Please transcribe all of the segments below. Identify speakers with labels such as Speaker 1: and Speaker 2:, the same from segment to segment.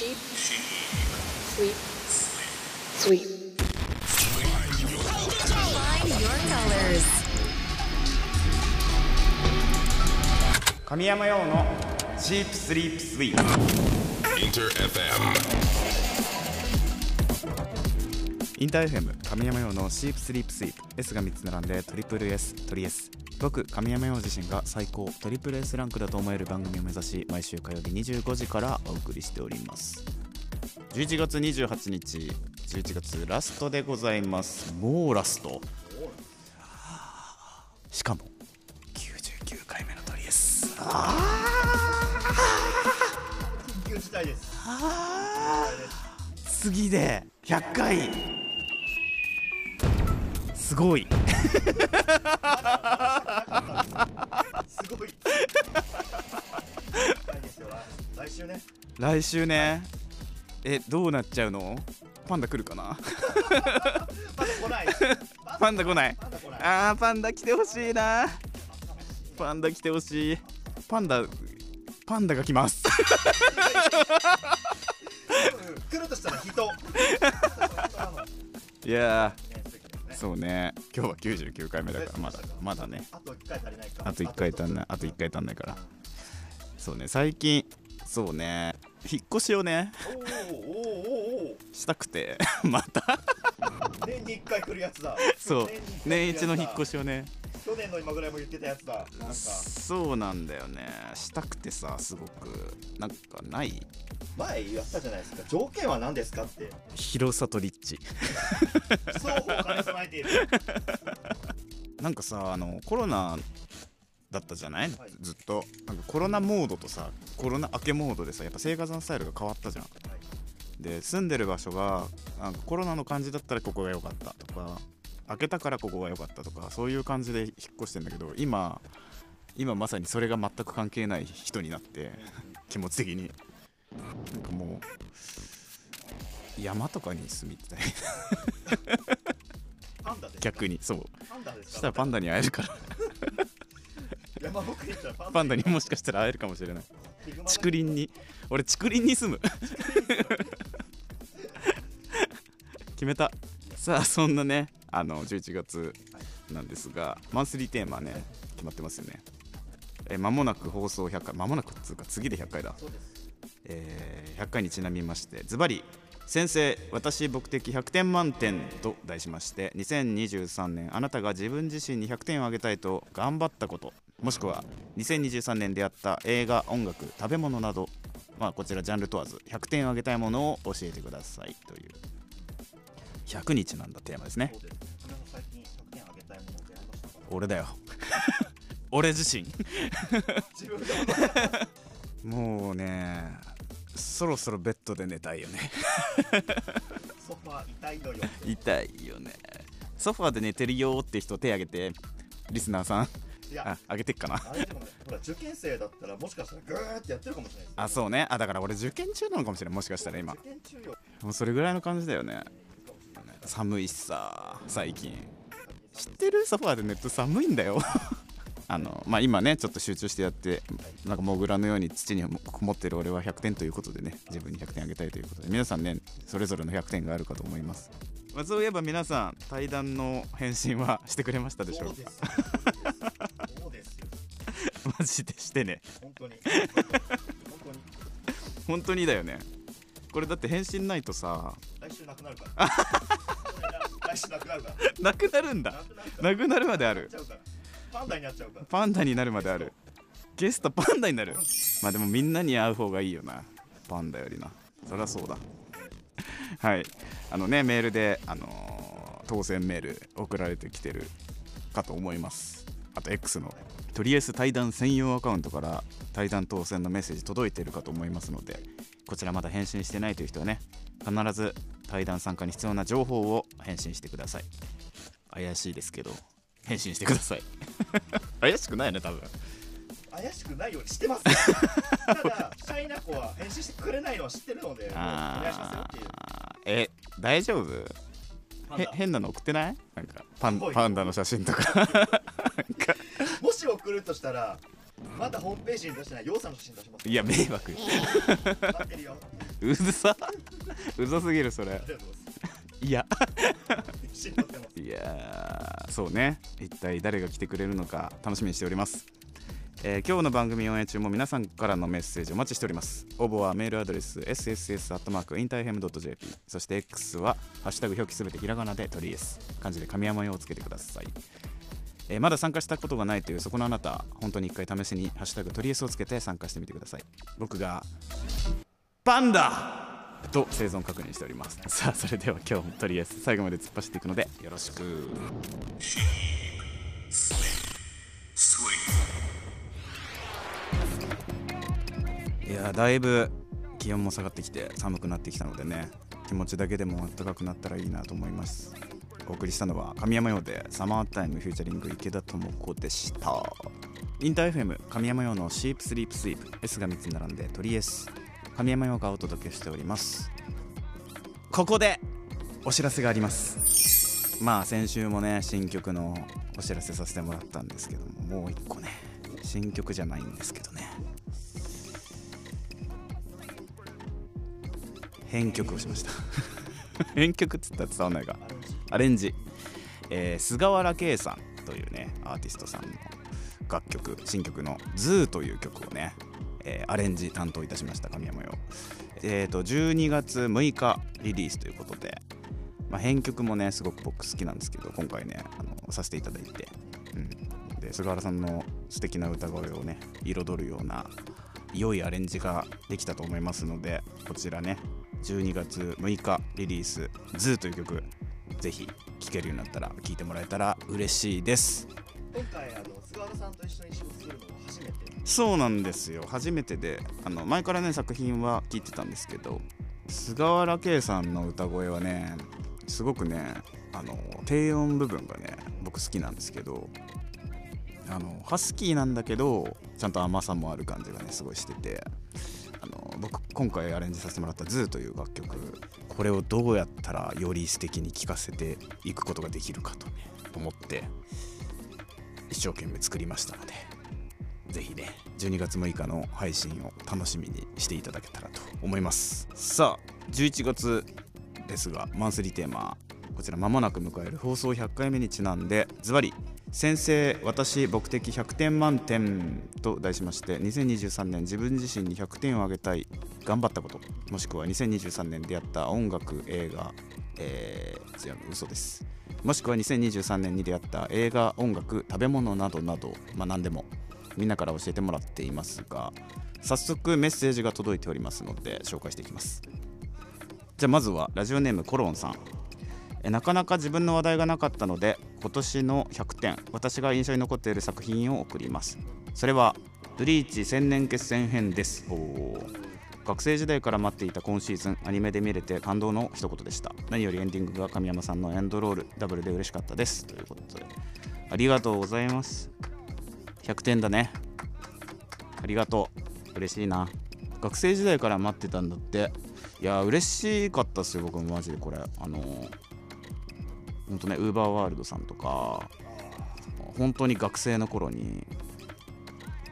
Speaker 1: Sheep. Sweep. Sweep.
Speaker 2: Find your colors.
Speaker 3: 神山用のシープスリープスイート
Speaker 4: Inter FM.
Speaker 3: インター FM 神山用のシープスリープスイープ S が3つ並んでトリプル S トリ S 僕神山用自身が最高トリプル S ランクだと思える番組を目指し毎週火曜日25時からお送りしております。11月28日11月ラストでございます。もうラスト。しかも99回目のトリ S
Speaker 5: 緊急事態です
Speaker 3: 次で100回。すごい。
Speaker 5: すごい。来週ね。
Speaker 3: 来週ね。えどうなっちゃうの？パンダ来るかな？
Speaker 5: まだ来ない。
Speaker 3: パンダ来ない。あーパンダ来てほしいな。パンダ来てほしい。パンダパンダが来ます。
Speaker 5: うん来るとしたら人。
Speaker 3: いやそうね 今日は99回目だからまだまだね。
Speaker 5: あと1回足りないか。
Speaker 3: あと1回足んないあと1回足んないから。そうね最近そうね引っ越しをねしたくて また。
Speaker 5: 年に1回来るやつだ。
Speaker 3: そう年一の引っ越
Speaker 5: し
Speaker 3: しをね
Speaker 5: 去年の今ぐらいも言ってたやつだ。なんか。
Speaker 3: そうなんだよね。したくてさすごく。なんかない？
Speaker 5: 前やったじゃないですか。条件は何ですかって。
Speaker 3: 広さと立地
Speaker 5: 双方兼ね備えている。
Speaker 3: なんかさあのコロナだったじゃない、
Speaker 5: はい。
Speaker 3: ずっと。なんかコロナモードとさコロナ明けモードでさやっぱ生活のスタイルが変わったじゃん。で住んでる場所がなんかコロナの感じだったらここが良かったとか開けたからここが良かったとかそういう感じで引っ越してんだけど今今まさにそれが全く関係ない人になって気持ち的に。なんかもう山とかに住みたい。逆にそう。
Speaker 5: パンダですか？
Speaker 3: したらパンダに会えるから。
Speaker 5: パンダ
Speaker 3: にもしかしたら会えるかもしれない。竹林に。俺竹林に住む。決めた。さあそんなねあの11月なんですがマンスリーテーマね決まってますよね。え間もなく放送100回間もなくっつうか次で100回だ。えー100回にちなみましてズバリ先生私僕的100点満点と題しまして2023年あなたが自分自身に100点をあげたいと頑張ったこともしくは2023年出会った映画音楽食べ物などまあこちらジャンル問わず100点をあげたいものを教えてくださいという100日なんだテーマですね。
Speaker 5: そうです。皆さん最近100点あげたいものってありましたか。
Speaker 3: 俺だよ。俺自身。も。うねそろそろベッドで寝たいよね。
Speaker 5: ソファー痛いのよ。
Speaker 3: 痛いよね。ソファーで寝てるよーって人手挙げてリスナーさん。
Speaker 5: いや。
Speaker 3: あ上げてっかな。
Speaker 5: あれでもねほら受験生だったらもしかしたらグーってやってるかもしれない
Speaker 3: あそうね。あだから俺受験中なのかもしれないもしかしたら今。
Speaker 5: 受験中よ。
Speaker 3: もうそれぐらいの感じだよね寒いしさ最近。知ってる？ソファーで寝ると寒いんだよ。あのまあ今ねちょっと集中してやってなんかモグラのように土にこもってる俺は100点ということでね自分に100点あげたいということで皆さんねそれぞれの100点があるかと思います、まあ、そういえば皆さん対談の返信はしてくれましたでしょうか？マジでしてね。
Speaker 5: 本当に。本当に
Speaker 3: だよね。これだって返信ないとさ
Speaker 5: 来週なくなるから なくなるから
Speaker 3: なくなるんだ。
Speaker 5: なくなる
Speaker 3: まである。
Speaker 5: パンダになっちゃうから。
Speaker 3: パンダになるまである。ゲストパンダになる。まあでもみんなに会う方がいいよな。パンダよりな。そりゃそうだ。はい。あのねメールで、あのー当選メール送られてきてるかと思います。あと X の。とりあえず対談専用アカウントから対談当選のメッセージ届いてるかと思いますのでこちらまだ返信してないという人はね必ず対談参加に必要な情報を返信してください。怪しいですけど返信してください。怪しくないね多分。
Speaker 5: 怪しくないようにしてます ただシャイな子は返信してくれないのは知ってるのでお願いしますよっていう。
Speaker 3: え大丈夫？へ変なの送ってない？なんかパンパンダの写真と か。
Speaker 5: もし送るとしたらまだホームページに出してないヨウさんの写真出します
Speaker 3: いや迷惑。うざさ うざすぎるそれ。
Speaker 5: い
Speaker 3: やいや。ーそうね。一体誰が来てくれるのか楽しみにしております、えー今日の番組オンエア中も皆さんからのメッセージお待ちしております。応募はメールアドレス sss.interfm.jp そして X は「ハッシュタグ表記すべてひらがなでトリエス」漢字で神山用をつけてください。えーまだ参加したことがないというそこのあなた本当に一回試しに「ハッシュタグトリエス」をつけて参加してみてください。僕がパンダと生存確認しております。さあそれでは今日もとりあえず最後まで突っ走っていくのでよろしく。いやだいぶ気温も下がってきて寒くなってきたのでね気持ちだけでも暖かくなったらいいなと思います。お送りしたのは神山用でサマータイムフューチャリング池田智子でした。インター FM 神山用のシープスリープスイープ S が3つ並んでトリエス。神山用がお届けしております。ここでお知らせがあります。まあ先週もね新曲のお知らせさせてもらったんですけどももう一個ね新曲じゃないんですけどね。編曲をしました。編曲っつったら伝わんないか。アレンジ、えー菅原圭さんというねアーティストさんの楽曲新曲の「ズーという曲をね、えーアレンジ担当いたしました神山羊えー、と12月6日リリースということで、まあ、編曲もねすごく僕好きなんですけど今回ねあのさせていただいて、うん、で菅原さんの素敵な歌声をね彩るような良いアレンジができたと思いますのでこちらね12月6日リリース「ズーという曲ぜひ聴けるようになったら聴いてもらえたら嬉しいです。
Speaker 5: 今回あの菅原さんと一緒に仕事するのは初めて
Speaker 3: そうなんですよ。初めてであの前からね作品は聞いてたんですけど菅原圭さんの歌声はねすごくねあの低音部分がね僕好きなんですけどあのハスキーなんだけどちゃんと甘さもある感じがねすごいしててあの僕今回アレンジさせてもらった「ズーという楽曲これをどうやったらより素敵に聴かせていくことができるかと思って一生懸命作りましたので。ぜひね12月6日の配信を楽しみにしていただけたらと思います。さあ11月ですがマンスリーテーマこちら間もなく迎える放送100回目にちなんでズバリ先生私僕的100点満点と題しまして2023年自分自身に100点をあげたい頑張ったこともしくは2023年出会った音楽映画えー、違う嘘です。もしくは2023年に出会った映画音楽食べ物などなどまあ何でもみんなから教えてもらっていますが早速メッセージが届いておりますので紹介していきます。じゃあまずはラジオネームコロンさん。えなかなか自分の話題がなかったので今年の100点私が印象に残っている作品を送ります。それはブリーチ千年決戦編です。おー学生時代から待っていた今シーズンアニメで見れて感動の一言でした。何よりエンディングが神山さんのエンドロールダブルで嬉しかったです。ということで。ありがとうございます。100点だね。ありがとう。嬉しいな。学生時代から待ってたんだって。いや嬉しかったっすよ僕もマジでこれ。あのほんとねウーバーワールドさんとか本当に学生の頃に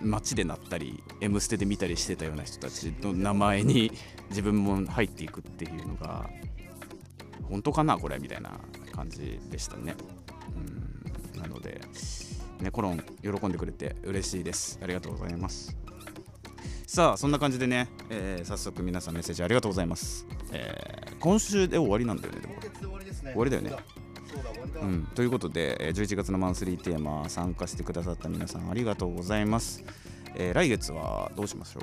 Speaker 3: 街でなったり「M ステ」で見たりしてたような人たちの名前に自分も入っていくっていうのが本当かなこれみたいな感じでしたね。うん。なのでねコロン喜んでくれて嬉しいです。ありがとうございます。さあそんな感じでね、えー早速皆さんメッセージありがとうございます、えー今週で終わりなんだよねでも。
Speaker 5: 終わりですね。
Speaker 3: 終わりだよね。
Speaker 5: そう
Speaker 3: ん、ということで、えー11月のマンスリーテーマ参加してくださった皆さんありがとうございます、えー来月はどうしましょう？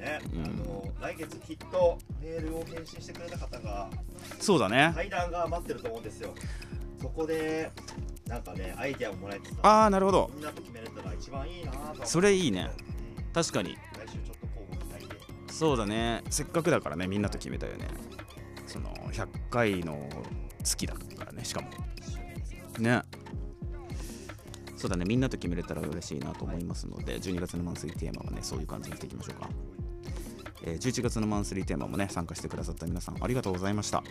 Speaker 5: ね、
Speaker 3: うん。
Speaker 5: あの来月きっとメールを返信してくれた方が
Speaker 3: そうだね。
Speaker 5: 対談が待ってると思うんですよ。そこでなんかねアイデアをもらえてさ
Speaker 3: ああなるほど。
Speaker 5: みんなと決めれたら一番いいな
Speaker 3: それいいね。
Speaker 5: うん。
Speaker 3: 確かに。
Speaker 5: 来週ちょっと交互期待で。
Speaker 3: そうだね。せっかくだからねみんなと決めたよね。その100回の月だからねしかも。ね。そうだね。みんなと決めれたら嬉しいなと思いますので12月のマンスリーテーマはねそういう感じにしていきましょうか、えー11月のマンスリーテーマもね参加してくださった皆さんありがとうございました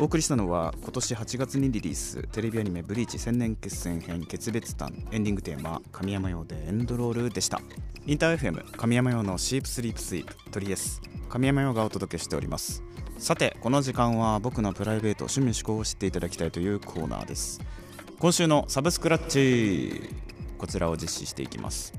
Speaker 3: お送りしたのは今年8月にリリーステレビアニメ「ブリーチ千年決戦編決別譚」エンディングテーマ「神山用でエンドロール」でした。インター FM 神山用のシープスリープスイープトリエス神山用がお届けしております。さてこの時間は僕のプライベート趣味思考を知っていただきたいというコーナーです。今週のサブスクラッチこちらを実施していきます。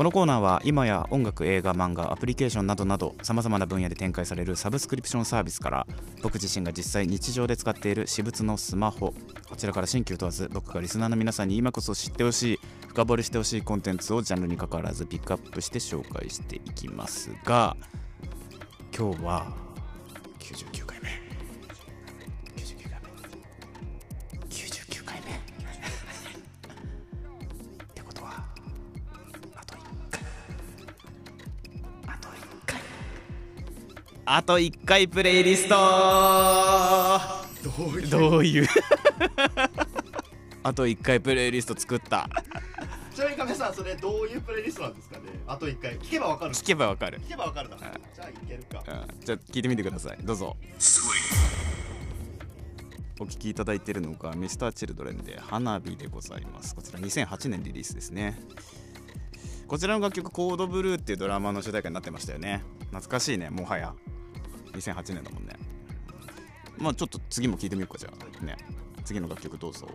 Speaker 3: このコーナーは今や音楽映画漫画アプリケーションなどなどさまざまな分野で展開されるサブスクリプションサービスから僕自身が実際日常で使っている私物のスマホこちらから新旧問わず僕がリスナーの皆さんに今こそ知ってほしい深掘りしてほしいコンテンツをジャンルにかかわらずピックアップして紹介していきますが今日は99あと1回プレイリスト。
Speaker 5: どういう？
Speaker 3: あと1回プレイリスト作った。
Speaker 5: ちなみに亀さんそれどういうプレイリストなんですかね？あと一回聞けばわかる。
Speaker 3: 聞けばわかる、
Speaker 5: 聞けばわかるなじゃあいけるか。
Speaker 3: うん、じゃあ聞いてみてください。どうぞ。お聞きいただいているのが Mr.Children で花火でございます。こちら2008年リリースですね。こちらの楽曲コードブルーっていうドラマの主題歌になってましたよね。懐かしいねもはや2008年だもんね。まあちょっと次も聞いてみようかじゃあ。ね。次の楽曲どうぞ。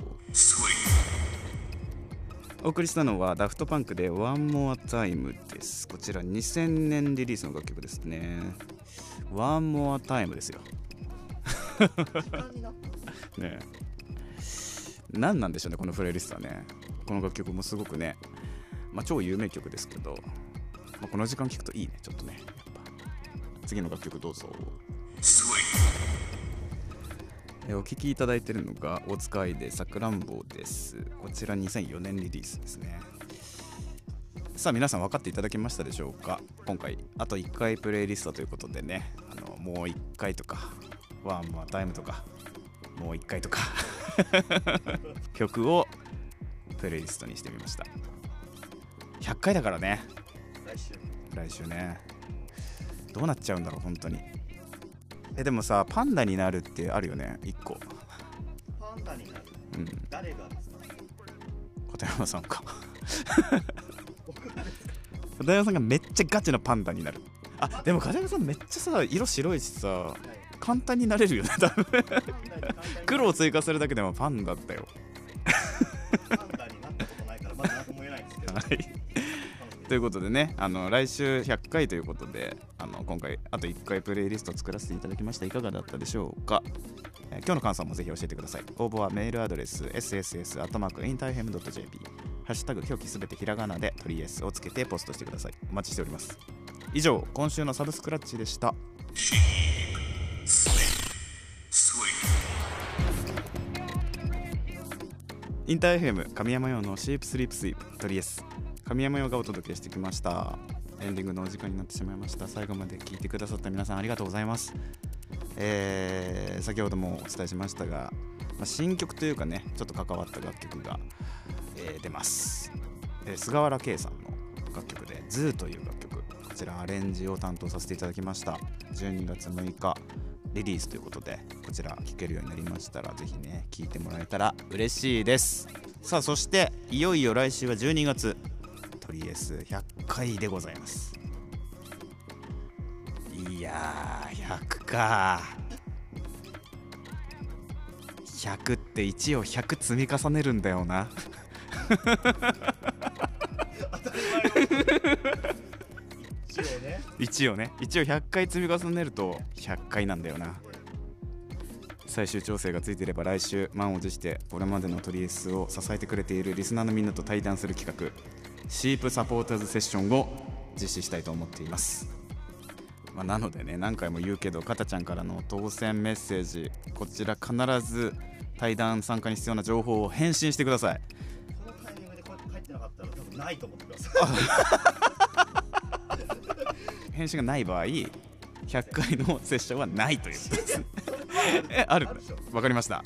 Speaker 3: お送りしたのはダフトパンクで One More Time です。こちら2000年リリースの楽曲ですね。One More Time ですよ。ね。え何なんでしょうねこのプレイリストはね。この楽曲もすごくね、まあ、超有名曲ですけど、まあ、この時間聴くといいねちょっとね次の楽曲どうぞ。えお聴きいただいているのが「おつかいでさくらんぼ」です。こちら2004年リリースですね。さあ皆さん分かっていただけましたでしょうか？今回あと1回プレイリストということでね。あのもう1回とかワンモアタイムとかもう1回とか。曲をプレイリストにしてみました。100回だからね。
Speaker 5: 来週。
Speaker 3: 来週ねどうなっちゃうんだろう本当に。えでもさパンダになるってあるよね1個。
Speaker 5: パンダになる。
Speaker 3: うん。
Speaker 5: 誰が？ですか
Speaker 3: 片山さんか。片山さんがめっちゃガチのパンダになる。あでも片山さんめっちゃさ色白いしさ
Speaker 5: はい。
Speaker 3: 簡単になれるよね多分。黒を追加するだけでもパンダだよ。
Speaker 5: パンダになったことないからまだ何とも言えないんですけど。
Speaker 3: はい。ということでねあの来週100回ということであの今回あと1回プレイリスト作らせていただきました。いかがだったでしょうか、えー今日の感想もぜひ教えてください。応募はメールアドレス sss.interfm.jp ハッシュタグ表記すべてひらがなでトリエスをつけてポストしてください。お待ちしております。以上今週のサブスクラッチでした。インター FM 神山用のシープスリープスイープトリエス。神山用がお届けしてきました。エンディングのお時間になってしまいました。最後まで聞いてくださった皆さんありがとうございます。えー先ほどもお伝えしましたが、まあ、新曲というかねちょっと関わった楽曲が、えー出ます、えー菅原圭さんの楽曲で「ズーという楽曲こちらアレンジを担当させていただきました。12月6日リリースということでこちら聴けるようになりましたらぜひね聴いてもらえたら嬉しいです。さあそしていよいよ来週は12月トリエス100回でございます。いやー100か。100って1を100積み重ねるんだよな。
Speaker 5: 当たり前。の 一応ね
Speaker 3: 1をね1を100回積み重ねると100回なんだよな最終調整がついていれば来週満を持してこれまでのトリエスを支えてくれているリスナーのみんなと対談する企画シープサポーターズセッションを実施したいと思っています、まあ、なのでね何回も言うけどかたちゃんからの当選メッセージこちら必ず対談参加に必要な情報を返信してください。
Speaker 5: このタイミングでこうやって帰ってなかったら多分ないと思ってください
Speaker 3: 返信がない場合100回のセッションはないということですえ あるわかりました、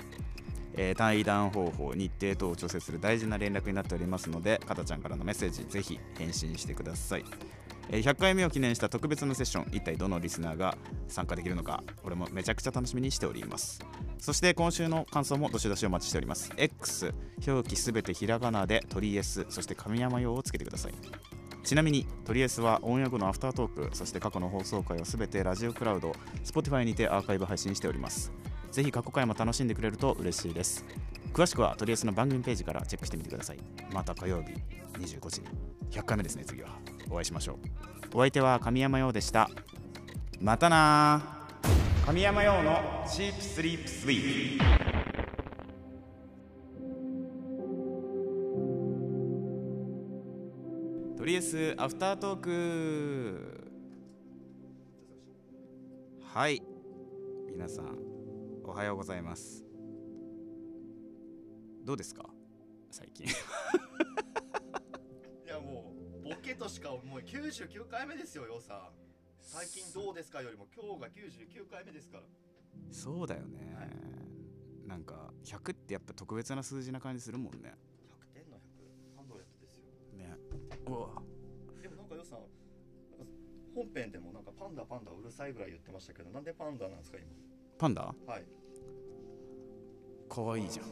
Speaker 3: えー対談方法日程等を調整する大事な連絡になっておりますのでかたちゃんからのメッセージぜひ返信してください。え100回目を記念した特別なセッション一体どのリスナーが参加できるのか俺もめちゃくちゃ楽しみにしております。そして今週の感想もどしどしお待ちしております。X 表記すべてひらがなで鳥 S そして神山用をつけてください。ちなみにトリエスはオンエア後のアフタートークそして過去の放送回をすべてラジオクラウド Spotify にてアーカイブ配信しております。ぜひ過去回も楽しんでくれると嬉しいです。詳しくはトリエスの番組ページからチェックしてみてください。また火曜日25時に。100回目ですね次は。お会いしましょう。お相手は神山陽でした。またな神山陽のチープスリープスイー。とりあえずアフタートーク。はい。皆さんおはようございます。どうですか？最近。
Speaker 5: いやもうボケとしかもう99回目ですよよさ最近どうですかよりも今日が99回目ですから。
Speaker 3: そうだよね、
Speaker 5: はい。
Speaker 3: なんか100ってやっぱ特別な数字な感じするもんねうわ。
Speaker 5: でもなんかよさなんか本編でもなんかパンダパンダうるさいぐらい言ってましたけどなんでパンダなんですか
Speaker 3: パンダ？
Speaker 5: 今はい。
Speaker 3: かわいいじゃん。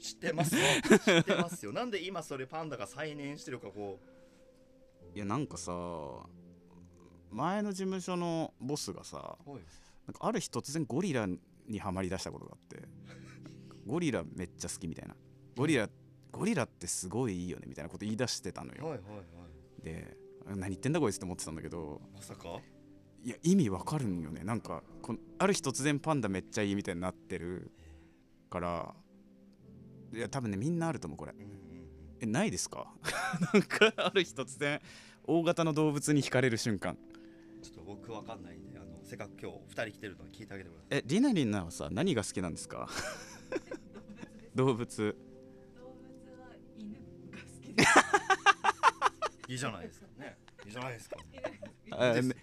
Speaker 5: 知ってますよ。知ってますよ。なんで今それパンダが再燃してるかこ
Speaker 3: いやなんかさ前の事務所のボスがさなんかある日突然ゴリラにはまりだしたことがあってゴリラめっちゃ好きみたいな。ゴリラゴリラってすごいいいよねみたいなこと言い出してたのよ、
Speaker 5: はいはいはい。
Speaker 3: で何言ってんだこいつって思ってたんだけど。
Speaker 5: まさか？
Speaker 3: いや意味わかるんよね。なんかこのある日突然パンダめっちゃいいみたいになってるから。いや多分ねみんなあると思うこれ。
Speaker 5: うんうんうん。
Speaker 3: えないですか？なんかある日突然大型の動物に惹かれる瞬間。
Speaker 5: ちょっと僕わかんないんであのせっかく今日2人来てるのに聞いてあげてくださ
Speaker 3: えりなりんなはさ何が好きなんですか？動物
Speaker 5: いいいじゃないですか。ね。いいじゃないですか。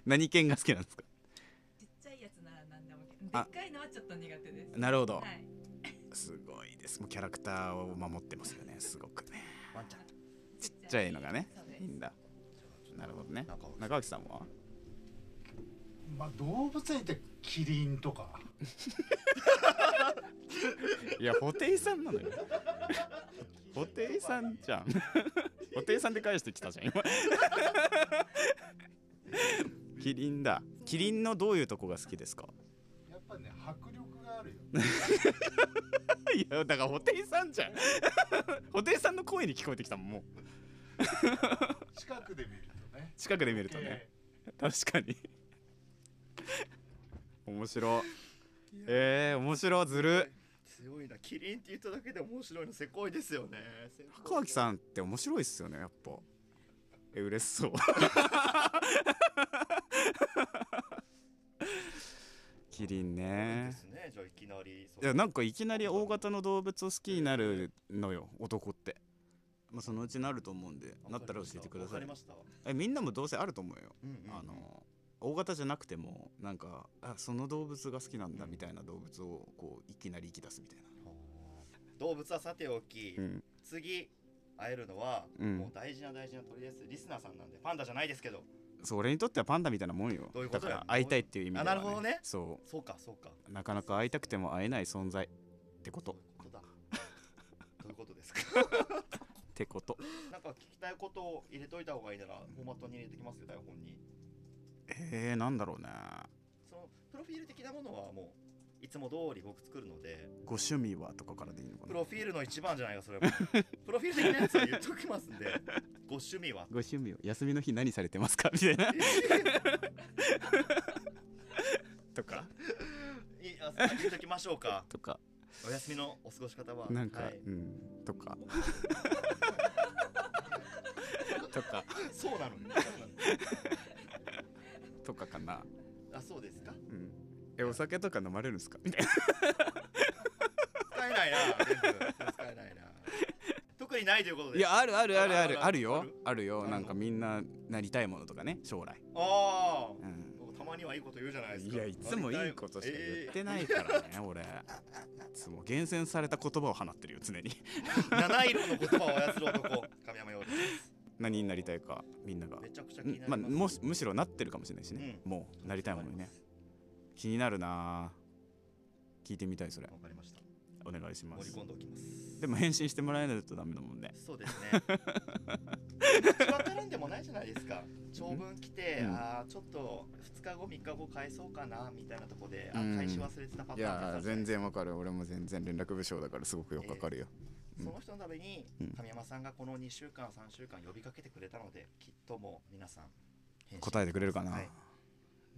Speaker 3: 何犬が好きなんですか？
Speaker 1: ちっちゃいやつなら何でもで
Speaker 3: あ。
Speaker 1: っかいのはちょっと苦手です。
Speaker 3: なるほど、
Speaker 1: はい。
Speaker 3: すごいです。もうキャラクターを守ってますよね。すごくね。
Speaker 5: ワンちゃん。
Speaker 1: ちっ
Speaker 3: ちゃいのがね。いいんだ。なるほどね。
Speaker 5: 中尾
Speaker 3: 中脇さんは？
Speaker 6: まあ動物園ってキリンとか。
Speaker 3: いや布袋さんなのよ。布袋さんじゃん布袋さんで返してきたじゃん今。キリンだ。キリンのどういうとこが好きですか？
Speaker 6: やっぱね迫力があるよ。
Speaker 3: いやだから布袋さんじゃん。布袋さんの声に聞こえてきたもんもう。
Speaker 6: 近くで見るとね。
Speaker 3: 近くで見るとね。確かに。面白。えー、面白ずる
Speaker 5: 強いな。キリンって言っただけで面白いのせこいですよね。
Speaker 3: 高脇さんって面白いっすよねやっぱ。え嬉しそう。キリン
Speaker 5: で
Speaker 3: ね
Speaker 5: すね。じゃあいきなり
Speaker 3: いやなんかいきなり大型の動物を好きになるのよ男って。まあそのうちなると思うんでなったら教えてください。えみんなもどうせあると思うよ、
Speaker 5: うんうんうん。
Speaker 3: あの大型じゃなくてもなんかあその動物が好きなんだみたいな動物をこういきなり生き出すみたいな。
Speaker 5: 動物はさておき、
Speaker 3: うん。
Speaker 5: 次会えるのは、
Speaker 3: うん。
Speaker 5: もう大事な大事なとりあえずリスナーさんなんでパンダじゃないですけど。
Speaker 3: そう俺にとってはパンダみたいなもんよ。
Speaker 5: どういうことや？
Speaker 3: だから会いたいっていう意味では、
Speaker 5: あなるほどね。
Speaker 3: そ
Speaker 5: そうかそうか。
Speaker 3: うなかなか会いたくても会えない存在ってこと。
Speaker 5: どういうことだ？どういうことですか？
Speaker 3: ってこと。
Speaker 5: なんか聞きたいことを入れといた方がいいならフォーマットに入れてきますよ台本に
Speaker 3: えー、なんだろうね。
Speaker 5: そのプロフィール的なものはもういつも通り僕作るので
Speaker 3: ご趣味はとかからでいいのかな。
Speaker 5: プロフィールの一番じゃないかそれも プロフィール的なやつは言っときますんでご趣味は。
Speaker 3: ご趣味を。休みの日何されてますか？みたいな。とか。
Speaker 5: いあ先言っときましょうか。
Speaker 3: とか。
Speaker 5: お休みのお過ごし方は。
Speaker 3: なんか、
Speaker 5: はい。
Speaker 3: うん。とか。とか。
Speaker 5: そうなのね
Speaker 3: とかかな。
Speaker 5: あそうですか？
Speaker 3: うん。えお酒とか飲まれるんですか？みたいな
Speaker 5: 使えないな使えないな。特にないということで。
Speaker 3: いやあるあるあるある。
Speaker 5: あ
Speaker 3: あるよ。
Speaker 5: ある？
Speaker 3: よ。なんかみんななりたいものとかね将来。
Speaker 5: ああ、
Speaker 3: うん。
Speaker 5: たまにはいいこと言うじゃないですか。
Speaker 3: いやいつもいいことしか言ってないからね、俺。いつも厳選された言葉を放ってるよ常に。
Speaker 5: えー七色の言葉を操る男神山陽です
Speaker 3: 何になりたいかみんなが。
Speaker 5: めちゃくちゃ気になり
Speaker 3: まあ、
Speaker 5: ます、
Speaker 3: もしむしろなってるかもしれないしね、もうなりたいものにね。気になるな聞いてみたいそれ。
Speaker 5: わかりました。
Speaker 3: お願いします。
Speaker 5: で
Speaker 3: も返信してもらえないとダメだもんね。
Speaker 5: そうですね 長文来て、
Speaker 3: うん。
Speaker 5: ああちょっと2日後3日後返そうかなみたいなとこで、
Speaker 3: うん。
Speaker 5: あ返し忘れてたパ
Speaker 3: い
Speaker 5: ターンとか
Speaker 3: や全然わかる。俺も全然連絡部署だからすごくよくわかるよ、
Speaker 5: その人のために
Speaker 3: うん。
Speaker 5: 神山さんがこの2週間3週間呼びかけてくれたのできっともう皆さん
Speaker 3: 答えてくれるかな、
Speaker 5: はい、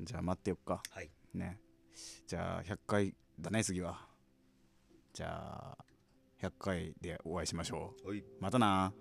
Speaker 3: じゃあ待ってよっか。
Speaker 5: はい、
Speaker 3: ね。じゃあ100回だね次は。じゃあ100回でお会いしましょう。
Speaker 5: はい。
Speaker 3: またな